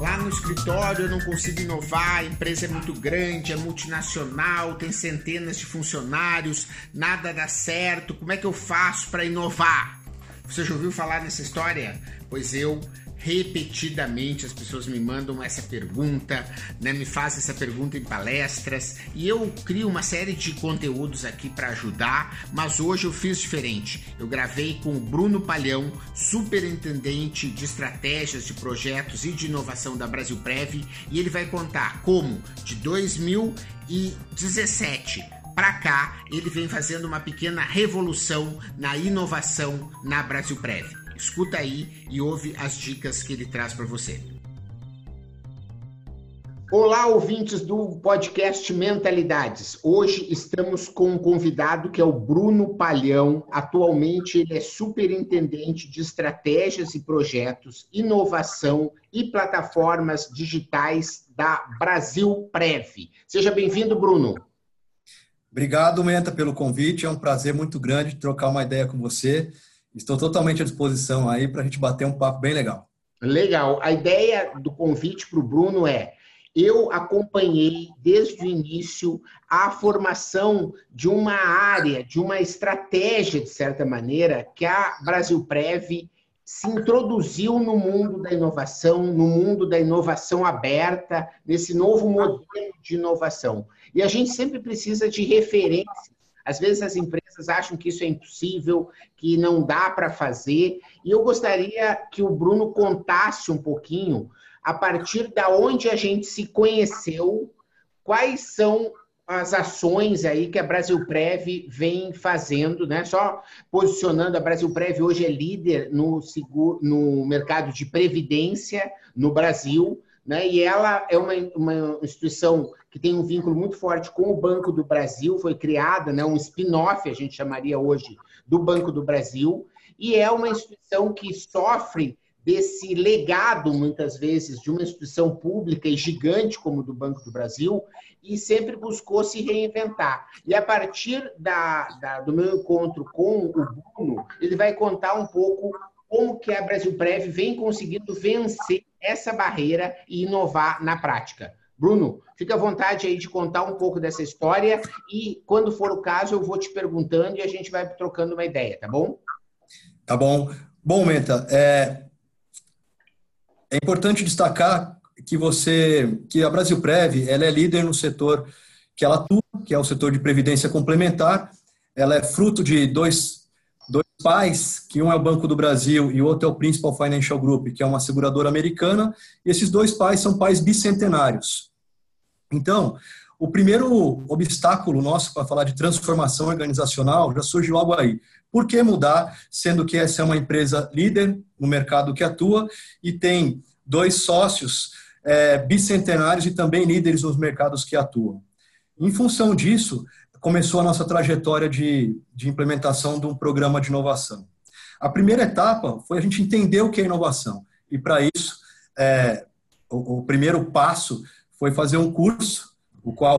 Lá no escritório eu não consigo inovar, a empresa é muito grande, é multinacional, tem centenas de funcionários, nada dá certo, como é que eu faço para inovar? Você já ouviu falar nessa história? Pois eu repetidamente as pessoas me mandam essa pergunta, né, me fazem essa pergunta em palestras e eu crio uma série de conteúdos aqui para ajudar, mas hoje eu fiz diferente. Eu gravei com o Bruno Palhão, superintendente de estratégias de projetos e de inovação da Brasil Prev, e ele vai contar como de 2017 para cá ele vem fazendo uma pequena revolução na inovação na Brasil Prev. Escuta aí e ouve as dicas que ele traz para você. Olá, ouvintes do podcast Mentalidades. Hoje estamos com um convidado que é o Bruno Palhão. Atualmente ele é superintendente de estratégias e projetos, inovação e plataformas digitais da Brasil Prev. Seja bem-vindo, Bruno. Obrigado, Menta, pelo convite. É um prazer muito grande trocar uma ideia com você Estou totalmente à disposição aí para a gente bater um papo bem legal. Legal. A ideia do convite para o Bruno é: eu acompanhei desde o início a formação de uma área, de uma estratégia, de certa maneira, que a Brasil Prev se introduziu no mundo da inovação, no mundo da inovação aberta, nesse novo modelo de inovação. E a gente sempre precisa de referências às vezes as empresas acham que isso é impossível, que não dá para fazer. E eu gostaria que o Bruno contasse um pouquinho, a partir da onde a gente se conheceu, quais são as ações aí que a Brasil Prev vem fazendo, né? Só posicionando, a Brasil Prev hoje é líder no, seguro, no mercado de previdência no Brasil, né? E ela é uma, uma instituição que tem um vínculo muito forte com o Banco do Brasil, foi criada, né, um spin-off, a gente chamaria hoje, do Banco do Brasil, e é uma instituição que sofre desse legado, muitas vezes, de uma instituição pública e gigante como do Banco do Brasil, e sempre buscou se reinventar. E a partir da, da, do meu encontro com o Bruno, ele vai contar um pouco como que a Brasil Prev vem conseguindo vencer essa barreira e inovar na prática. Bruno, fica à vontade aí de contar um pouco dessa história e, quando for o caso, eu vou te perguntando e a gente vai trocando uma ideia, tá bom? Tá bom. Bom, Menta, é, é importante destacar que você, que a Brasil Prev, ela é líder no setor que ela atua, que é o setor de previdência complementar. Ela é fruto de dois, dois pais, que um é o Banco do Brasil e o outro é o Principal Financial Group, que é uma seguradora americana. E esses dois pais são pais bicentenários. Então, o primeiro obstáculo nosso para falar de transformação organizacional já surge logo aí. Por que mudar, sendo que essa é uma empresa líder no mercado que atua e tem dois sócios é, bicentenários e também líderes nos mercados que atuam? Em função disso, começou a nossa trajetória de, de implementação de um programa de inovação. A primeira etapa foi a gente entender o que é inovação. E para isso, é, o, o primeiro passo foi fazer um curso, o qual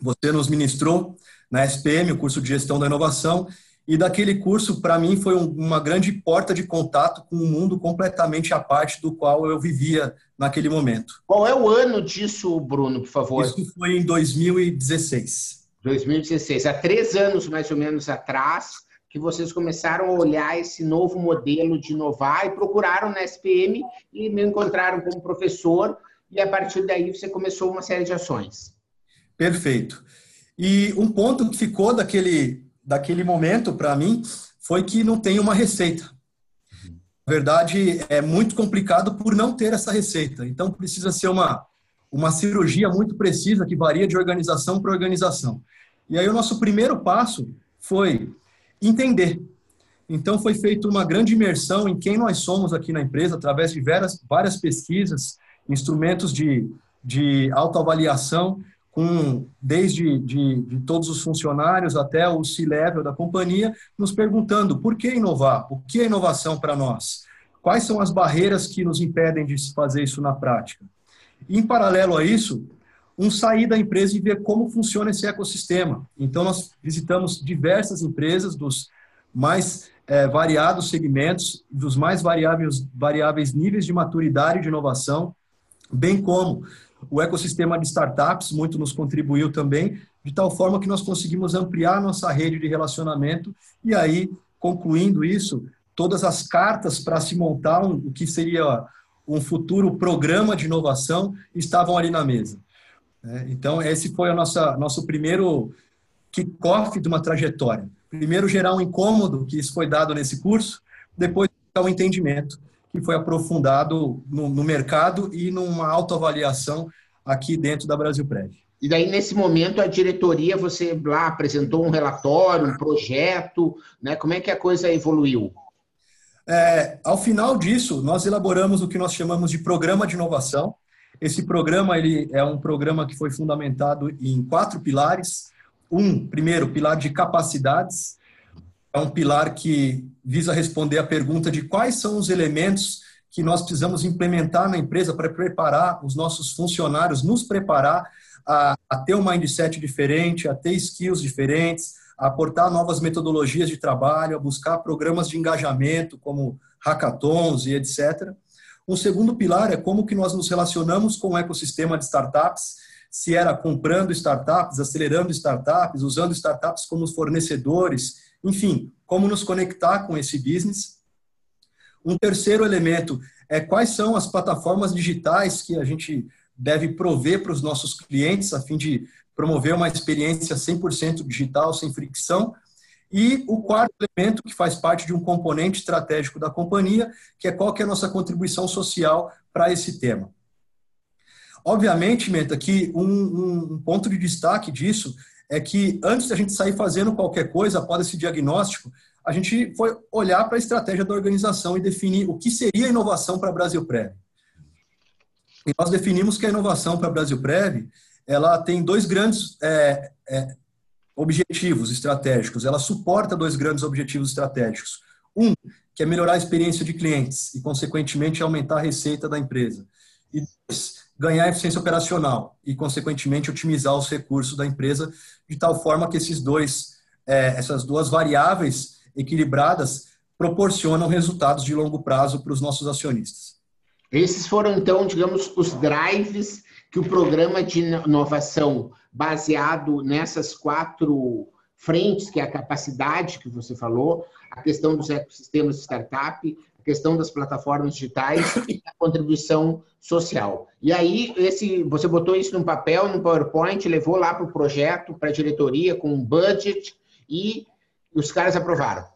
você nos ministrou na SPM, o curso de Gestão da Inovação, e daquele curso, para mim, foi uma grande porta de contato com um mundo completamente à parte do qual eu vivia naquele momento. Qual é o ano disso, Bruno, por favor? Isso foi em 2016. 2016, há três anos mais ou menos atrás, que vocês começaram a olhar esse novo modelo de inovar e procuraram na SPM e me encontraram como professor e a partir daí você começou uma série de ações. Perfeito. E um ponto que ficou daquele, daquele momento para mim foi que não tem uma receita. Na verdade, é muito complicado por não ter essa receita. Então, precisa ser uma, uma cirurgia muito precisa que varia de organização para organização. E aí, o nosso primeiro passo foi entender. Então, foi feita uma grande imersão em quem nós somos aqui na empresa, através de várias, várias pesquisas, instrumentos de, de autoavaliação, com, desde de, de todos os funcionários até o C-level da companhia, nos perguntando por que inovar? O que é inovação para nós? Quais são as barreiras que nos impedem de fazer isso na prática? Em paralelo a isso, um sair da empresa e ver como funciona esse ecossistema. Então, nós visitamos diversas empresas dos mais é, variados segmentos, dos mais variáveis, variáveis níveis de maturidade e de inovação, bem como o ecossistema de startups, muito nos contribuiu também, de tal forma que nós conseguimos ampliar nossa rede de relacionamento e aí, concluindo isso, todas as cartas para se montar um, o que seria um futuro programa de inovação estavam ali na mesa. É, então, esse foi o nosso primeiro kickoff de uma trajetória. Primeiro, gerar um incômodo, que isso foi dado nesse curso, depois, o um entendimento, que foi aprofundado no, mercado e numa autoavaliação aqui dentro da Brasil Prévio. E daí, nesse momento, a diretoria, você lá apresentou um relatório, um projeto, né? Como é que a coisa evoluiu? É, ao final disso, nós elaboramos o que nós chamamos de programa de inovação. Esse programa ele é um programa que foi fundamentado em quatro pilares. Um, primeiro, pilar de capacidades. É um pilar que visa responder a pergunta de quais são os elementos que nós precisamos implementar na empresa para preparar os nossos funcionários, nos preparar a, a ter um mindset diferente, a ter skills diferentes, a aportar novas metodologias de trabalho, a buscar programas de engajamento, como hackathons e etc. Um segundo pilar é como que nós nos relacionamos com o ecossistema de startups, se era comprando startups, acelerando startups, usando startups como fornecedores, enfim, como nos conectar com esse business. Um terceiro elemento é quais são as plataformas digitais que a gente deve prover para os nossos clientes a fim de promover uma experiência 100% digital, sem fricção. E o quarto elemento, que faz parte de um componente estratégico da companhia, que é qual que é a nossa contribuição social para esse tema. Obviamente, Menta, que um, um, ponto de destaque disso é que antes da gente sair fazendo qualquer coisa após esse diagnóstico, a gente foi olhar para a estratégia da organização e definir o que seria inovação para Brasil Prev. E nós definimos que a inovação para Brasil Prev ela tem dois grandes é, é, objetivos estratégicos. Ela suporta dois grandes objetivos estratégicos. Um, que é melhorar a experiência de clientes e, consequentemente, aumentar a receita da empresa. E dois, ganhar eficiência operacional e, consequentemente, otimizar os recursos da empresa de tal forma que esses dois, é, essas duas variáveis equilibradas proporcionam resultados de longo prazo para os nossos acionistas. Esses foram, então, digamos, os drives que o programa de inovação baseado nessas quatro frentes, que é a capacidade que você falou, a questão dos ecossistemas de startup, a questão das plataformas digitais e a contribuição social. E aí, esse, você botou isso num papel, num PowerPoint, levou lá para o projeto, para a diretoria, com um budget, e os caras aprovaram.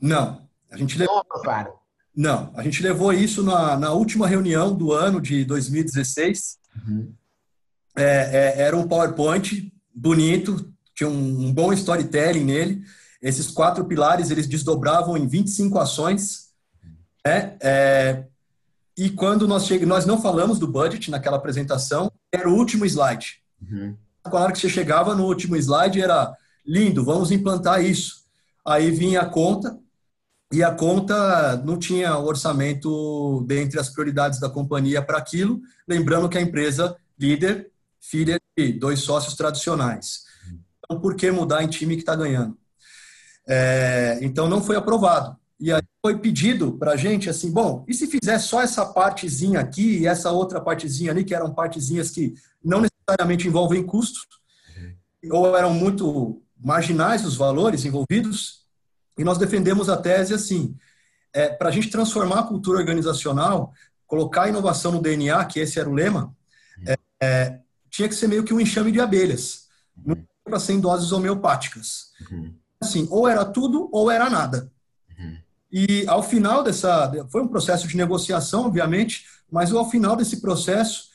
Não, a gente levou... Não aprovaram. Não, a gente levou isso na, na última reunião do ano de 2016, Uhum. É, é, era um PowerPoint bonito, tinha um, um, bom storytelling nele. Esses quatro pilares eles desdobravam em 25 ações. Né? É, e quando nós chegamos, nós não falamos do budget naquela apresentação, era o último slide. Uhum. Claro que você chegava no último slide era lindo, vamos implantar isso. Aí vinha a conta, e a conta não tinha orçamento dentre as prioridades da companhia para aquilo, lembrando que a empresa líder, filha de dois sócios tradicionais. Então, por que mudar em time que está ganhando? É, então, não foi aprovado. E aí foi pedido para a gente assim, bom, e se fizer só essa partezinha aqui e essa outra partezinha ali, que eram partezinhas que não necessariamente envolvem custos, ou eram muito marginais os valores envolvidos, e nós defendemos a tese assim: é, para a gente transformar a cultura organizacional, colocar a inovação no DNA, que esse era o lema, é, é, tinha que ser meio que um enxame de abelhas, não para ser em doses homeopáticas. Uhum. Assim, ou era tudo ou era nada. Uhum. E ao final dessa. Foi um processo de negociação, obviamente, mas ao final desse processo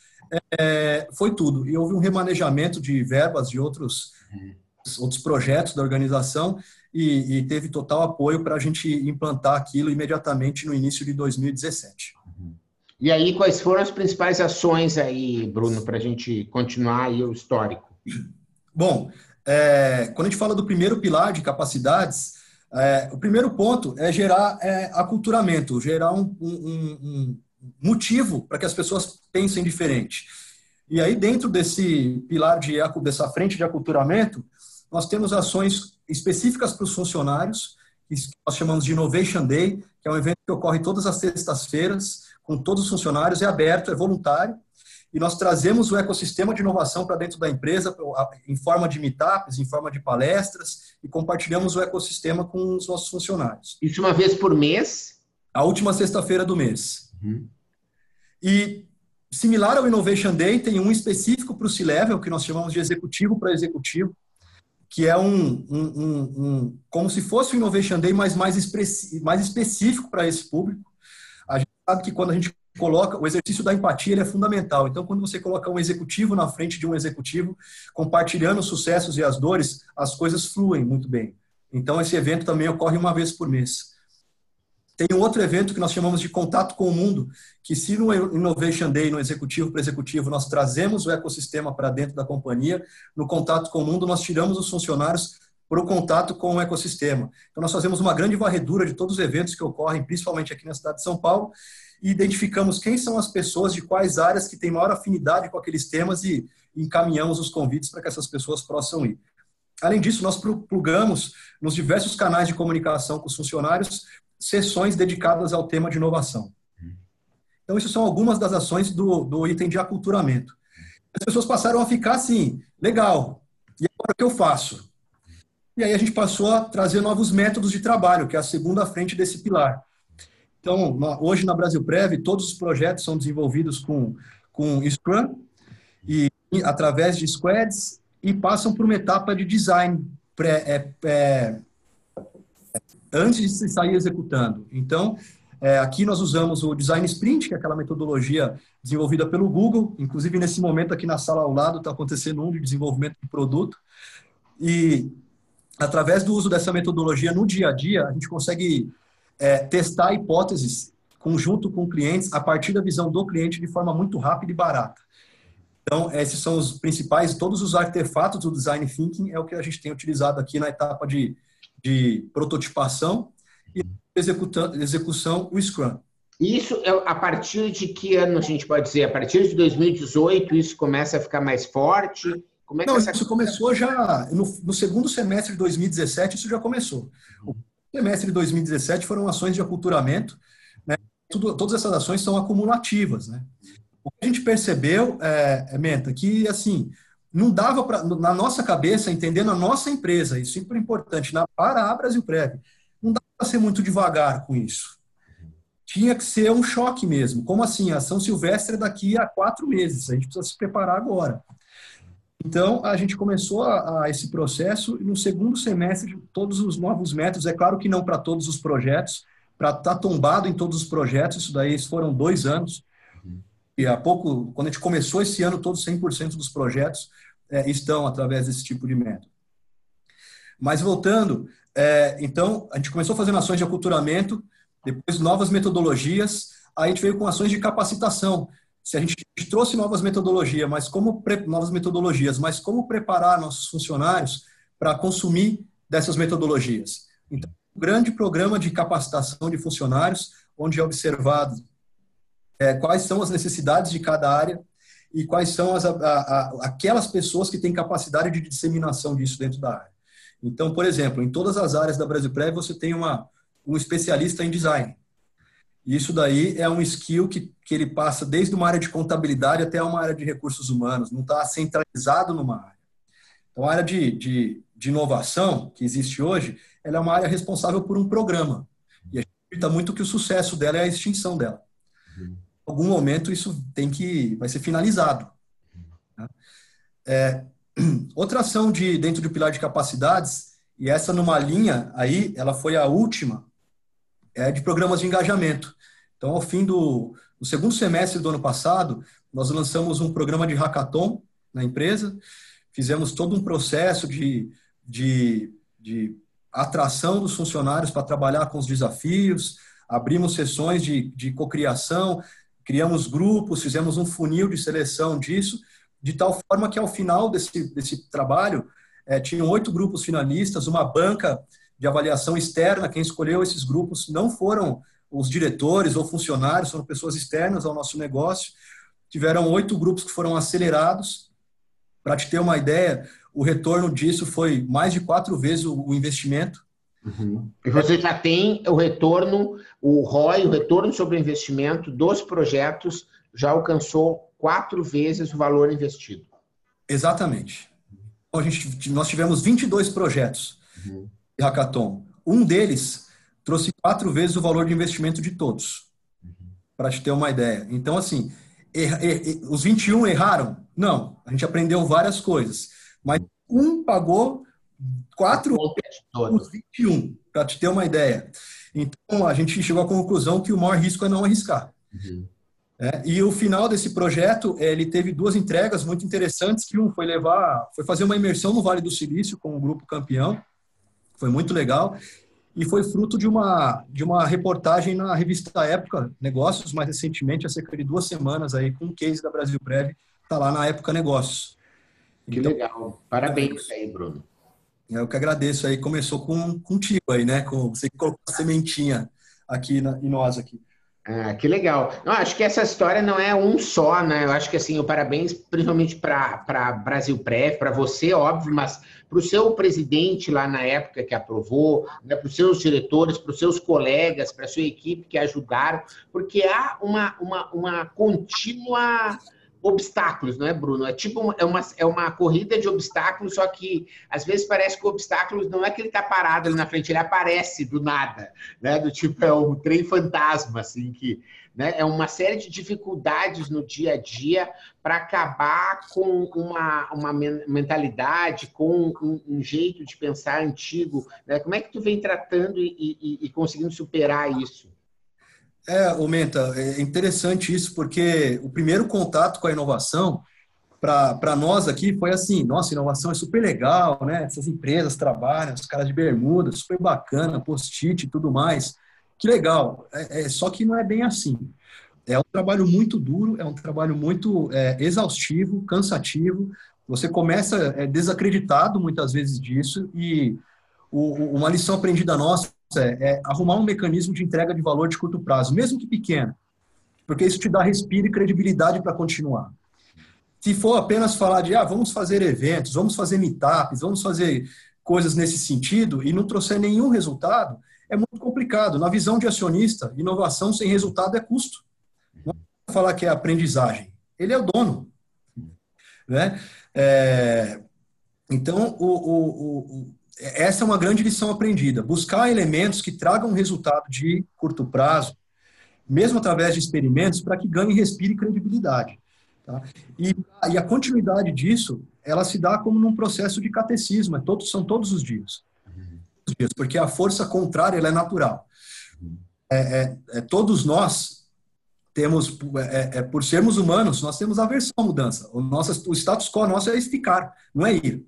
é, foi tudo. E houve um remanejamento de verbas de outros, uhum. outros projetos da organização e, e teve total apoio para a gente implantar aquilo imediatamente no início de 2017. E aí, quais foram as principais ações aí, Bruno, para a gente continuar aí o histórico? Bom, é, quando a gente fala do primeiro pilar de capacidades, é, o primeiro ponto é gerar é, aculturamento, gerar um, um, um motivo para que as pessoas pensem diferente. E aí, dentro desse pilar de dessa frente de aculturamento, nós temos ações específicas para os funcionários, que nós chamamos de Innovation Day, que é um evento que ocorre todas as sextas-feiras, com todos os funcionários, é aberto, é voluntário, e nós trazemos o ecossistema de inovação para dentro da empresa, em forma de meetups, em forma de palestras, e compartilhamos o ecossistema com os nossos funcionários. Isso uma vez por mês? A última sexta-feira do mês. Uhum. E, similar ao Innovation Day, tem um específico para o C-Level, que nós chamamos de executivo para executivo, que é um, um, um, um, como se fosse o Innovation Day, mas mais, mais específico para esse público. A gente sabe que quando a gente coloca o exercício da empatia ele é fundamental. Então, quando você coloca um executivo na frente de um executivo, compartilhando os sucessos e as dores, as coisas fluem muito bem. Então, esse evento também ocorre uma vez por mês. Tem um outro evento que nós chamamos de Contato com o Mundo, que se no Innovation Day, no executivo para executivo, nós trazemos o ecossistema para dentro da companhia, no Contato com o Mundo, nós tiramos os funcionários para o contato com o ecossistema. Então, nós fazemos uma grande varredura de todos os eventos que ocorrem, principalmente aqui na cidade de São Paulo, e identificamos quem são as pessoas de quais áreas que têm maior afinidade com aqueles temas e encaminhamos os convites para que essas pessoas possam ir. Além disso, nós plugamos nos diversos canais de comunicação com os funcionários sessões dedicadas ao tema de inovação. Então, isso são algumas das ações do, do item de aculturamento. As pessoas passaram a ficar assim, legal, e agora o que eu faço? E aí a gente passou a trazer novos métodos de trabalho, que é a segunda frente desse pilar. Então, hoje na Brasil Prev, todos os projetos são desenvolvidos com, com Scrum e através de squads e passam por uma etapa de design pré, é, é, antes de se sair executando. Então, é, aqui nós usamos o Design Sprint, que é aquela metodologia desenvolvida pelo Google. Inclusive, nesse momento aqui na sala ao lado está acontecendo um de desenvolvimento de produto. E através do uso dessa metodologia no dia a dia, a gente consegue é, testar hipóteses conjunto com clientes a partir da visão do cliente de forma muito rápida e barata. Então, esses são os principais, todos os artefatos do design thinking é o que a gente tem utilizado aqui na etapa de, de prototipação e execução, o Scrum. Isso, é a partir de que ano a gente pode dizer? A partir de 2018 isso começa a ficar mais forte? Como é Não, essa... isso começou já no, no, segundo semestre de 2017, isso já começou. O semestre de 2017 foram ações de aculturamento, né? Tudo, todas essas ações são acumulativas, né? O que a gente percebeu, é, é Menta, que assim, não dava para, na nossa cabeça, entendendo a nossa empresa, isso é super importante, na, para a Brasil Prev, não dá para ser muito devagar com isso. Tinha que ser um choque mesmo. Como assim? A São Silvestre é daqui a quatro meses, a gente precisa se preparar agora. Então, a gente começou a, a, esse processo e no segundo semestre, todos os novos métodos, é claro que não para todos os projetos, para estar tá tombado em todos os projetos, isso daí foram dois anos. E há pouco, quando a gente começou esse ano, todos 100% dos projetos é, estão através desse tipo de método. Mas voltando, é, então, a gente começou fazendo ações de aculturamento, depois novas metodologias, aí a gente veio com ações de capacitação se a gente trouxe novas metodologias, mas como novas metodologias, mas como preparar nossos funcionários para consumir dessas metodologias. Então, um grande programa de capacitação de funcionários, onde é observado é, quais são as necessidades de cada área e quais são as, a, a, aquelas pessoas que têm capacidade de disseminação disso dentro da área. Então, por exemplo, em todas as áreas da Brasil Pré, você tem uma, um especialista em design. Isso daí é um skill que, que ele passa desde uma área de contabilidade até uma área de recursos humanos, não está centralizado numa área. Então, a área de, de, de, inovação que existe hoje, ela é uma área responsável por um programa. E a gente acredita muito que o sucesso dela é a extinção dela. Em algum momento isso tem que vai ser finalizado. Né? É, outra ação de dentro do pilar de capacidades e essa numa linha aí, ela foi a última é de programas de engajamento. Então, ao fim do, do segundo semestre do ano passado, nós lançamos um programa de hackathon na empresa, fizemos todo um processo de, de, de atração dos funcionários para trabalhar com os desafios, abrimos sessões de, de cocriação, criamos grupos, fizemos um funil de seleção disso, de tal forma que ao final desse, desse trabalho, é, tinham oito grupos finalistas, uma banca de avaliação externa, quem escolheu esses grupos não foram os diretores ou funcionários, foram pessoas externas ao nosso negócio. Tiveram oito grupos que foram acelerados. Para te ter uma ideia, o retorno disso foi mais de quatro vezes o investimento. Uhum. E você já tem o retorno, o ROI, o retorno sobre o investimento dos projetos, já alcançou quatro vezes o valor investido. Exatamente. A gente, nós tivemos 22 projetos uhum. de hackathon. Um deles trouxe quatro vezes o valor de investimento de todos, uhum. para te ter uma ideia. Então, assim, er, er, os 21 erraram? Não, a gente aprendeu várias coisas. Mas um pagou quatro os 21, para te ter uma ideia. Então, a gente chegou à conclusão que o maior risco é não arriscar. Uhum. É, e o final desse projeto, ele teve duas entregas muito interessantes, que um foi levar, foi fazer uma imersão no Vale do Silício com o grupo campeão, foi muito legal, e foi fruto de uma, de uma reportagem na revista Época Negócios, mais recentemente, há cerca de duas semanas, aí, com um case da Brasil Prev, está lá na Época Negócios. Que então, legal. Parabéns aí, Bruno. Eu que agradeço aí. Começou com contigo aí, né? Com você que colocou a sementinha aqui na, em nós aqui. Ah, que legal. Eu acho que essa história não é um só, né? Eu acho que assim, o parabéns principalmente para Brasil Prev, para você, óbvio, mas para o seu presidente lá na época que aprovou, né, para os seus diretores, para os seus colegas, para a sua equipe que ajudaram, porque há uma, uma, uma contínua obstáculos, não é, Bruno? É tipo é uma, é uma corrida de obstáculos, só que às vezes parece que o obstáculo não é que ele está parado ali na frente, ele aparece do nada, né? Do tipo é um trem fantasma, assim que, né? É uma série de dificuldades no dia a dia para acabar com uma, uma mentalidade, com um, um, jeito de pensar antigo, né? Como é que tu vem tratando e, e, e conseguindo superar isso? É, Menta, é interessante isso, porque o primeiro contato com a inovação, para nós aqui, foi assim: nossa, inovação é super legal, né? Essas empresas trabalham, os caras de bermuda, super bacana, post-it e tudo mais. Que legal. É, é, só que não é bem assim. É um trabalho muito duro, é um trabalho muito é, exaustivo, cansativo. Você começa é, desacreditado muitas vezes disso e o, uma lição aprendida nossa é, é arrumar um mecanismo de entrega de valor de curto prazo, mesmo que pequeno, porque isso te dá respiro e credibilidade para continuar. Se for apenas falar de, ah, vamos fazer eventos, vamos fazer meetups, vamos fazer coisas nesse sentido e não trouxer nenhum resultado, é muito complicado. Na visão de acionista, inovação sem resultado é custo. Não é falar que é aprendizagem. Ele é o dono. Né? É, então, o, o, o, essa é uma grande lição aprendida. Buscar elementos que tragam resultado de curto prazo, mesmo através de experimentos, para que ganhe, respire credibilidade. Tá? E, e, a continuidade disso, ela se dá como num processo de catecismo, é todos, são todos os dias. Porque a força contrária ela é natural. É, é, é todos nós temos, é, é, por sermos humanos, nós temos aversão à mudança. O, nosso, o status quo nosso é ficar, não é ir.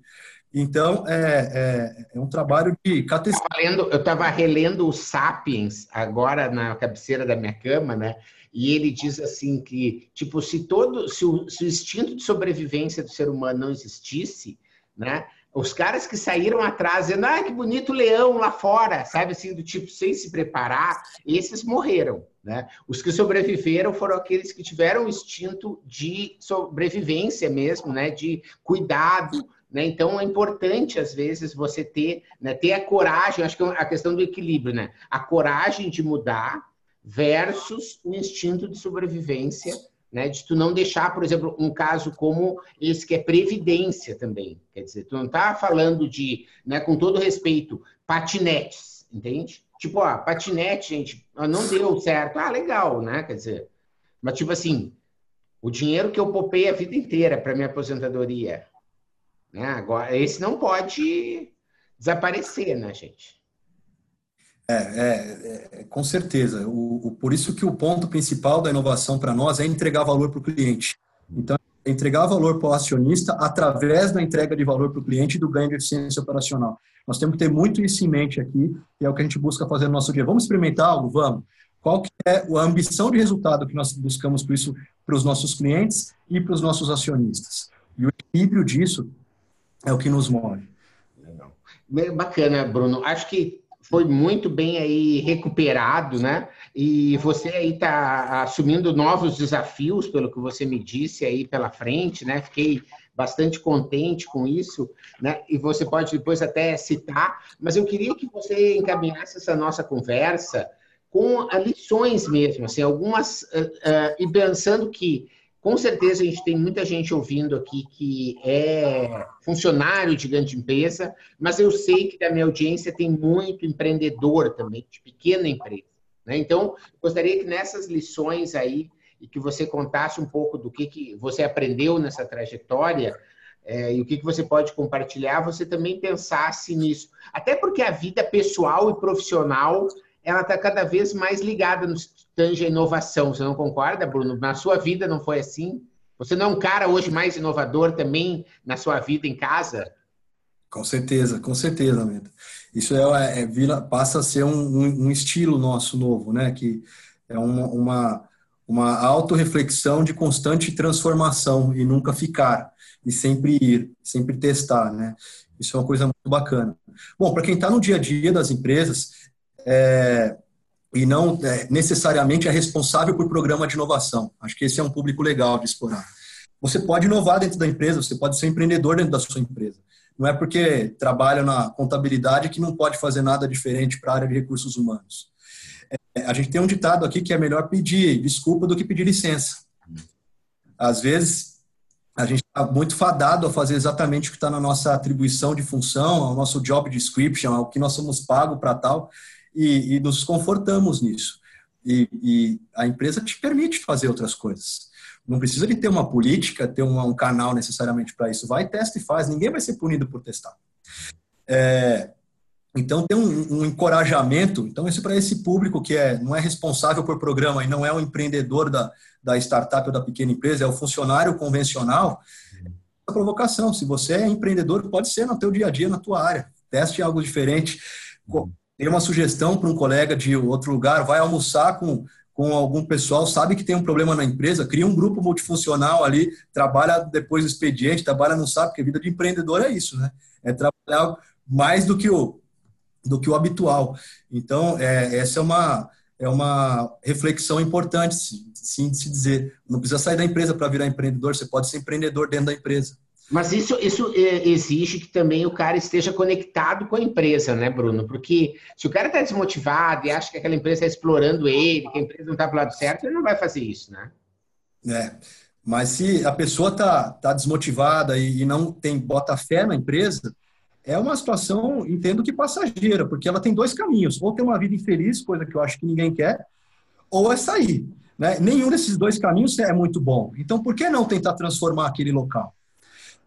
Então, é, é, é um trabalho de catecismo. Eu estava relendo o Sapiens agora na cabeceira da minha cama, né? E ele diz assim que, tipo, se todo, se o, se o instinto de sobrevivência do ser humano não existisse, né? Os caras que saíram atrás dizendo, ah, que bonito leão lá fora, sabe assim, do tipo, sem se preparar, esses morreram, né? Os que sobreviveram foram aqueles que tiveram o instinto de sobrevivência mesmo, né? De cuidado, né? Então é importante às vezes você ter, né, ter a coragem, acho que é a questão do equilíbrio, né? A coragem de mudar versus o instinto de sobrevivência, né? De tu não deixar, por exemplo, um caso como esse que é previdência também. Quer dizer, tu não tá falando de, né, com todo respeito, patinetes, entende? Tipo, ó, patinete, gente, não deu certo. Ah, legal, né? Quer dizer, mas tipo assim, o dinheiro que eu popei a vida inteira para minha aposentadoria, né? Agora, esse não pode desaparecer, né, gente? É, é, é com certeza. O, o, por isso que o ponto principal da inovação para nós é entregar valor para o cliente. Então, entregar valor para o acionista através da entrega de valor para o cliente e do ganho de eficiência operacional. Nós temos que ter muito isso em mente aqui, e é o que a gente busca fazer no nosso dia. Vamos experimentar algo? Vamos. Qual que é a ambição de resultado que nós buscamos com isso para os nossos clientes e para os nossos acionistas? E o equilíbrio disso é o que nos move. Legal. Bacana, Bruno. Acho que foi muito bem aí recuperado, né? E você aí está assumindo novos desafios, pelo que você me disse aí pela frente, né? Fiquei bastante contente com isso, né? E você pode depois até citar, mas eu queria que você encaminhasse essa nossa conversa com lições mesmo, assim, algumas, uh, uh, e pensando que com certeza a gente tem muita gente ouvindo aqui que é funcionário de grande empresa, mas eu sei que da minha audiência tem muito empreendedor também, de pequena empresa. Né? Então, gostaria que nessas lições aí, e que você contasse um pouco do que, que você aprendeu nessa trajetória, é, e o que, que você pode compartilhar, você também pensasse nisso. Até porque a vida pessoal e profissional ela está cada vez mais ligada no tange a inovação. Você não concorda, Bruno? Na sua vida não foi assim? Você não é um cara hoje mais inovador também na sua vida em casa? Com certeza, com certeza, Meta. Isso é, é, vira, passa a ser um, um, um, estilo nosso novo, né? Que é uma, uma, uma autorreflexão de constante transformação e nunca ficar, e sempre ir, sempre testar, né? Isso é uma coisa muito bacana. Bom, para quem está no dia a dia das empresas, é, e não é, necessariamente é responsável por programa de inovação. Acho que esse é um público legal de explorar. Você pode inovar dentro da empresa, você pode ser empreendedor dentro da sua empresa. Não é porque trabalha na contabilidade que não pode fazer nada diferente para a área de recursos humanos. É, a gente tem um ditado aqui que é melhor pedir desculpa do que pedir licença. Às vezes, a gente está muito fadado a fazer exatamente o que está na nossa atribuição de função, ao nosso job description, ao que nós somos pagos para tal, e, e nos confortamos nisso. E, e, a empresa te permite fazer outras coisas. Não precisa de ter uma política, ter um, um canal necessariamente para isso. Vai, testa e faz. Ninguém vai ser punido por testar. É, então tem um, um, encorajamento. Então isso para esse público que é não é responsável por programa e não é o empreendedor da, da startup ou da pequena empresa, é o funcionário convencional. A provocação. Se você é empreendedor, pode ser no teu dia a dia, na tua área. Teste algo diferente tem uma sugestão para um colega de outro lugar, vai almoçar com, com algum pessoal, sabe que tem um problema na empresa, cria um grupo multifuncional ali, trabalha depois do expediente, trabalha não sabe, porque vida de empreendedor é isso, né? É trabalhar mais do que o, do que o habitual. Então, é, essa é uma, é uma reflexão importante, sim, de se dizer. Não precisa sair da empresa para virar empreendedor, você pode ser empreendedor dentro da empresa. Mas isso, isso é, exige que também o cara esteja conectado com a empresa, né, Bruno? Porque se o cara está desmotivado e acha que aquela empresa está explorando ele, que a empresa não está para lado certo, ele não vai fazer isso, né? É. Mas se a pessoa está tá desmotivada e, e não tem bota fé na empresa, é uma situação, entendo que passageira, porque ela tem dois caminhos: ou ter uma vida infeliz, coisa que eu acho que ninguém quer, ou é sair. Né? Nenhum desses dois caminhos é muito bom. Então, por que não tentar transformar aquele local?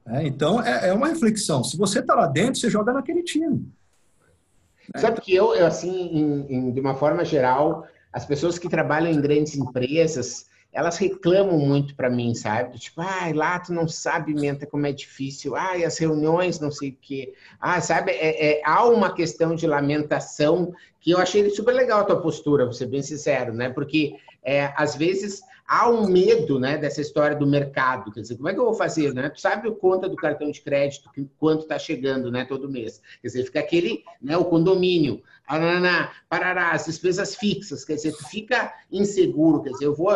É, então, é, é, uma reflexão. Se você está lá dentro, você joga naquele time. Sabe que eu, eu assim, em, em, de uma forma geral, as pessoas que trabalham em grandes empresas, elas reclamam muito para mim, sabe? Tipo, ai, ah, lá tu não sabe, menta, como é difícil. Ai, as reuniões, não sei o quê. Ah, sabe? É, é, há uma questão de lamentação que eu achei super legal a tua postura, vou ser bem sincero, né? Porque, é, às vezes, há um medo né, dessa história do mercado. Quer dizer, como é que eu vou fazer? Né? Tu sabe o conta do cartão de crédito, quanto está chegando né, todo mês. Quer dizer, fica aquele, né, o condomínio, araná, parará, as despesas fixas. Quer dizer, tu fica inseguro. Quer dizer, eu vou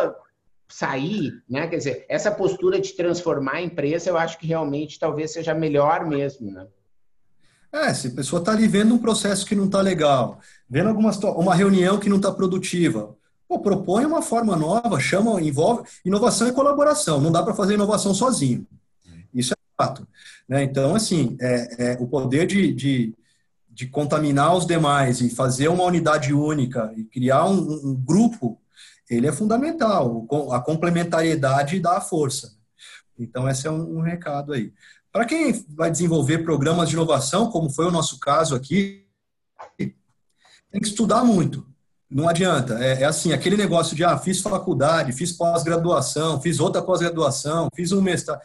sair, né? Quer dizer, essa postura de transformar a empresa, eu acho que realmente talvez seja melhor mesmo, né? É, se a pessoa está ali vendo um processo que não está legal, vendo alguma uma reunião que não está produtiva, Pô, propõe uma forma nova, chama, envolve. Inovação e colaboração, não dá para fazer inovação sozinho. Isso é fato. Né? Então, assim, é, é o poder de, de, de, contaminar os demais e fazer uma unidade única e criar um, um grupo, ele é fundamental. A complementariedade dá a força. Então, esse é um, um recado aí. Para quem vai desenvolver programas de inovação, como foi o nosso caso aqui, tem que estudar muito. Não adianta. É, é, assim, aquele negócio de, ah, fiz faculdade, fiz pós-graduação, fiz outra pós-graduação, fiz um mestrado.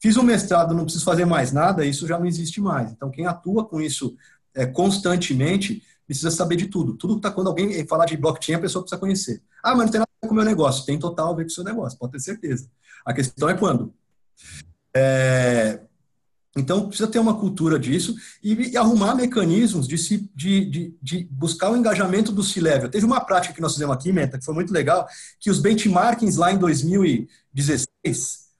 Fiz um mestrado, não preciso fazer mais nada, isso já não existe mais. Então, quem atua com isso é, constantemente precisa saber de tudo. Tudo que está quando alguém falar de blockchain, a pessoa precisa conhecer. Ah, mas não tem nada a ver com o meu negócio. Tem total a ver com o seu negócio, pode ter certeza. A questão é quando. É, então, precisa ter uma cultura disso e, e arrumar mecanismos de, se, de, de, de, buscar o engajamento do C-Level. Teve uma prática que nós fizemos aqui, Meta, que foi muito legal, que os benchmarkings lá em 2016,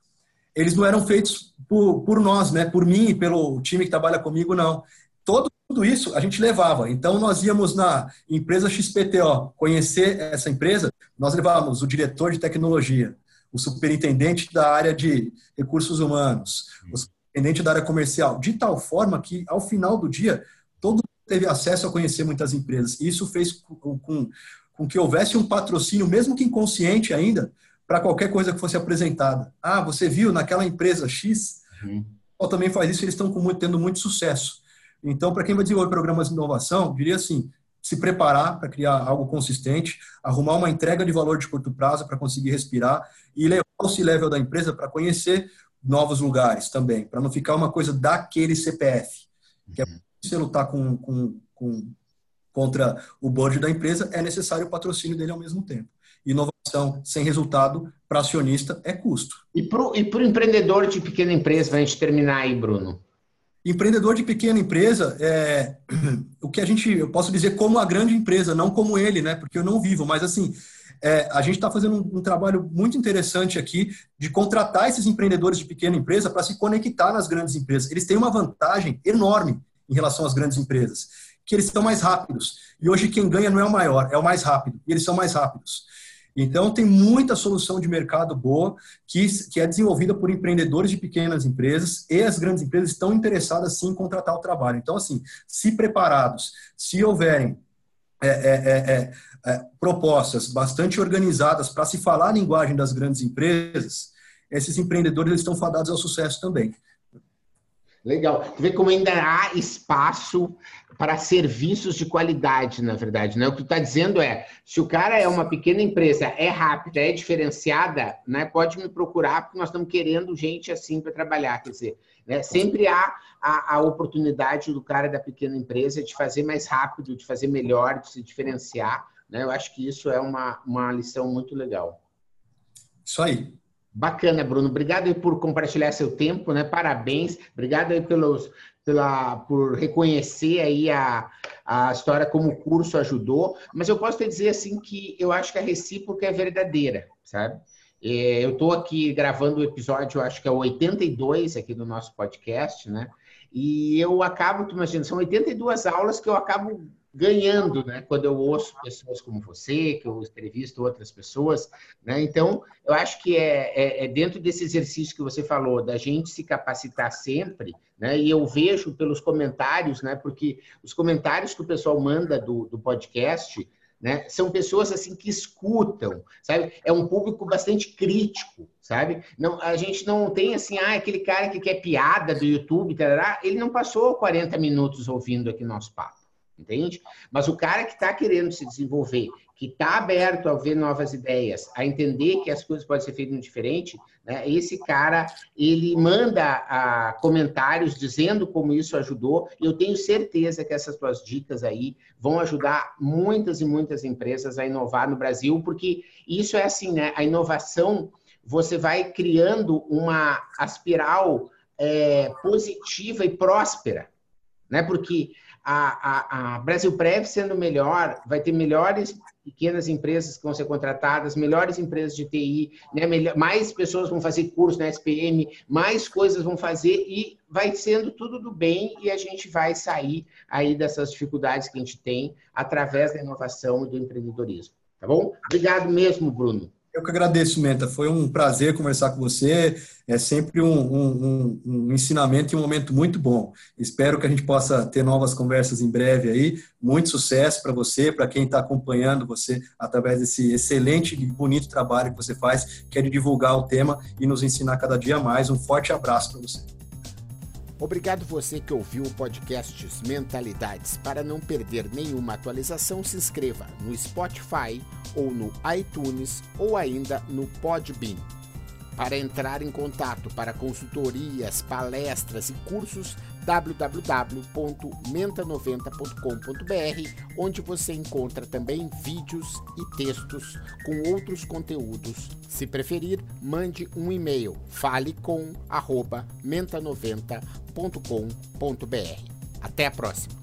eles não eram feitos por, por nós, né? Por mim e pelo time que trabalha comigo, não. Todo, tudo isso a gente levava. Então, nós íamos na empresa XPTO conhecer essa empresa, nós levávamos o diretor de tecnologia, o superintendente da área de recursos humanos, o superintendente da área comercial, de tal forma que, ao final do dia, todo mundo teve acesso a conhecer muitas empresas. Isso fez com, com, com que houvesse um patrocínio, mesmo que inconsciente ainda, para qualquer coisa que fosse apresentada. Ah, você viu naquela empresa X? Uhum. Ou também faz isso, eles estão muito, tendo muito sucesso. Então, para quem vai desenvolver programas de inovação, diria assim, se preparar para criar algo consistente, arrumar uma entrega de valor de curto prazo para conseguir respirar e levar o C-level da empresa para conhecer novos lugares também, para não ficar uma coisa daquele CPF. Que é uhum. você lutar com, com, com, contra o board da empresa, é necessário o patrocínio dele ao mesmo tempo. Inovação sem resultado para acionista é custo. E para o empreendedor de pequena empresa, para a gente terminar aí, Bruno? Empreendedor de pequena empresa, é, o que a gente, eu posso dizer como a grande empresa, não como ele, né? Porque eu não vivo, mas assim, é, a gente está fazendo um, um, trabalho muito interessante aqui de contratar esses empreendedores de pequena empresa para se conectar nas grandes empresas. Eles têm uma vantagem enorme em relação às grandes empresas, que eles são mais rápidos. E hoje quem ganha não é o maior, é o mais rápido. E eles são mais rápidos. Então, tem muita solução de mercado boa que, que é desenvolvida por empreendedores de pequenas empresas e as grandes empresas estão interessadas sim em contratar o trabalho. Então, assim, se preparados, se houverem é, é, é, é, propostas bastante organizadas para se falar a linguagem das grandes empresas, esses empreendedores estão fadados ao sucesso também. Legal. Vê como ainda há espaço para serviços de qualidade, na verdade. Né? O que tu está dizendo é, se o cara é uma pequena empresa, é rápida, é diferenciada, né? pode me procurar, porque nós estamos querendo gente assim para trabalhar. Quer dizer, né? sempre há a, a, oportunidade do cara da pequena empresa de fazer mais rápido, de fazer melhor, de se diferenciar. Né? Eu acho que isso é uma, uma lição muito legal. Isso aí. Bacana, Bruno. Obrigado aí por compartilhar seu tempo, né? Parabéns. Obrigado aí pelos, pela, por reconhecer aí a, a história como o curso ajudou. Mas eu posso te dizer assim que eu acho que a recíproca é verdadeira, sabe? É, eu estou aqui gravando o episódio, acho que é o 82 aqui do nosso podcast, né? E eu acabo, tu imagina, são 82 aulas que eu acabo ganhando, né? Quando eu ouço pessoas como você, que eu entrevisto outras pessoas, né? Então, eu acho que é, é, é, dentro desse exercício que você falou, da gente se capacitar sempre, né? E eu vejo pelos comentários, né? Porque os comentários que o pessoal manda do, do podcast, né? São pessoas assim que escutam, sabe? É um público bastante crítico, sabe? Não, a gente não tem assim, ah, aquele cara que quer piada do YouTube, tarará, ele não passou 40 minutos ouvindo aqui nosso papo entende? Mas o cara que está querendo se desenvolver, que está aberto a ver novas ideias, a entender que as coisas podem ser feitas diferente, né? esse cara, ele manda a, comentários dizendo como isso ajudou, eu tenho certeza que essas tuas dicas aí vão ajudar muitas e muitas empresas a inovar no Brasil, porque isso é assim, né? A inovação, você vai criando uma espiral é, positiva e próspera, né? Porque a, a, a Brasil Prev sendo melhor, vai ter melhores pequenas empresas que vão ser contratadas, melhores empresas de TI, né? Mais pessoas vão fazer curso na SPM, mais coisas vão fazer e vai sendo tudo do bem e a gente vai sair aí dessas dificuldades que a gente tem através da inovação e do empreendedorismo. Tá bom? Obrigado mesmo, Bruno. Eu que agradeço, Menta. Foi um prazer conversar com você. É sempre um, um, um, ensinamento e um momento muito bom. Espero que a gente possa ter novas conversas em breve aí. Muito sucesso para você, para quem está acompanhando você através desse excelente e bonito trabalho que você faz, que é de divulgar o tema e nos ensinar cada dia mais. Um forte abraço para você. Obrigado você que ouviu o podcast Mentalidades. Para não perder nenhuma atualização, se inscreva no Spotify ou no iTunes ou ainda no Podbean. Para entrar em contato para consultorias, palestras e cursos, www.menta90.com.br, onde você encontra também vídeos e textos com outros conteúdos. Se preferir, mande um e-mail falecom@menta90.com.br. Até a próxima.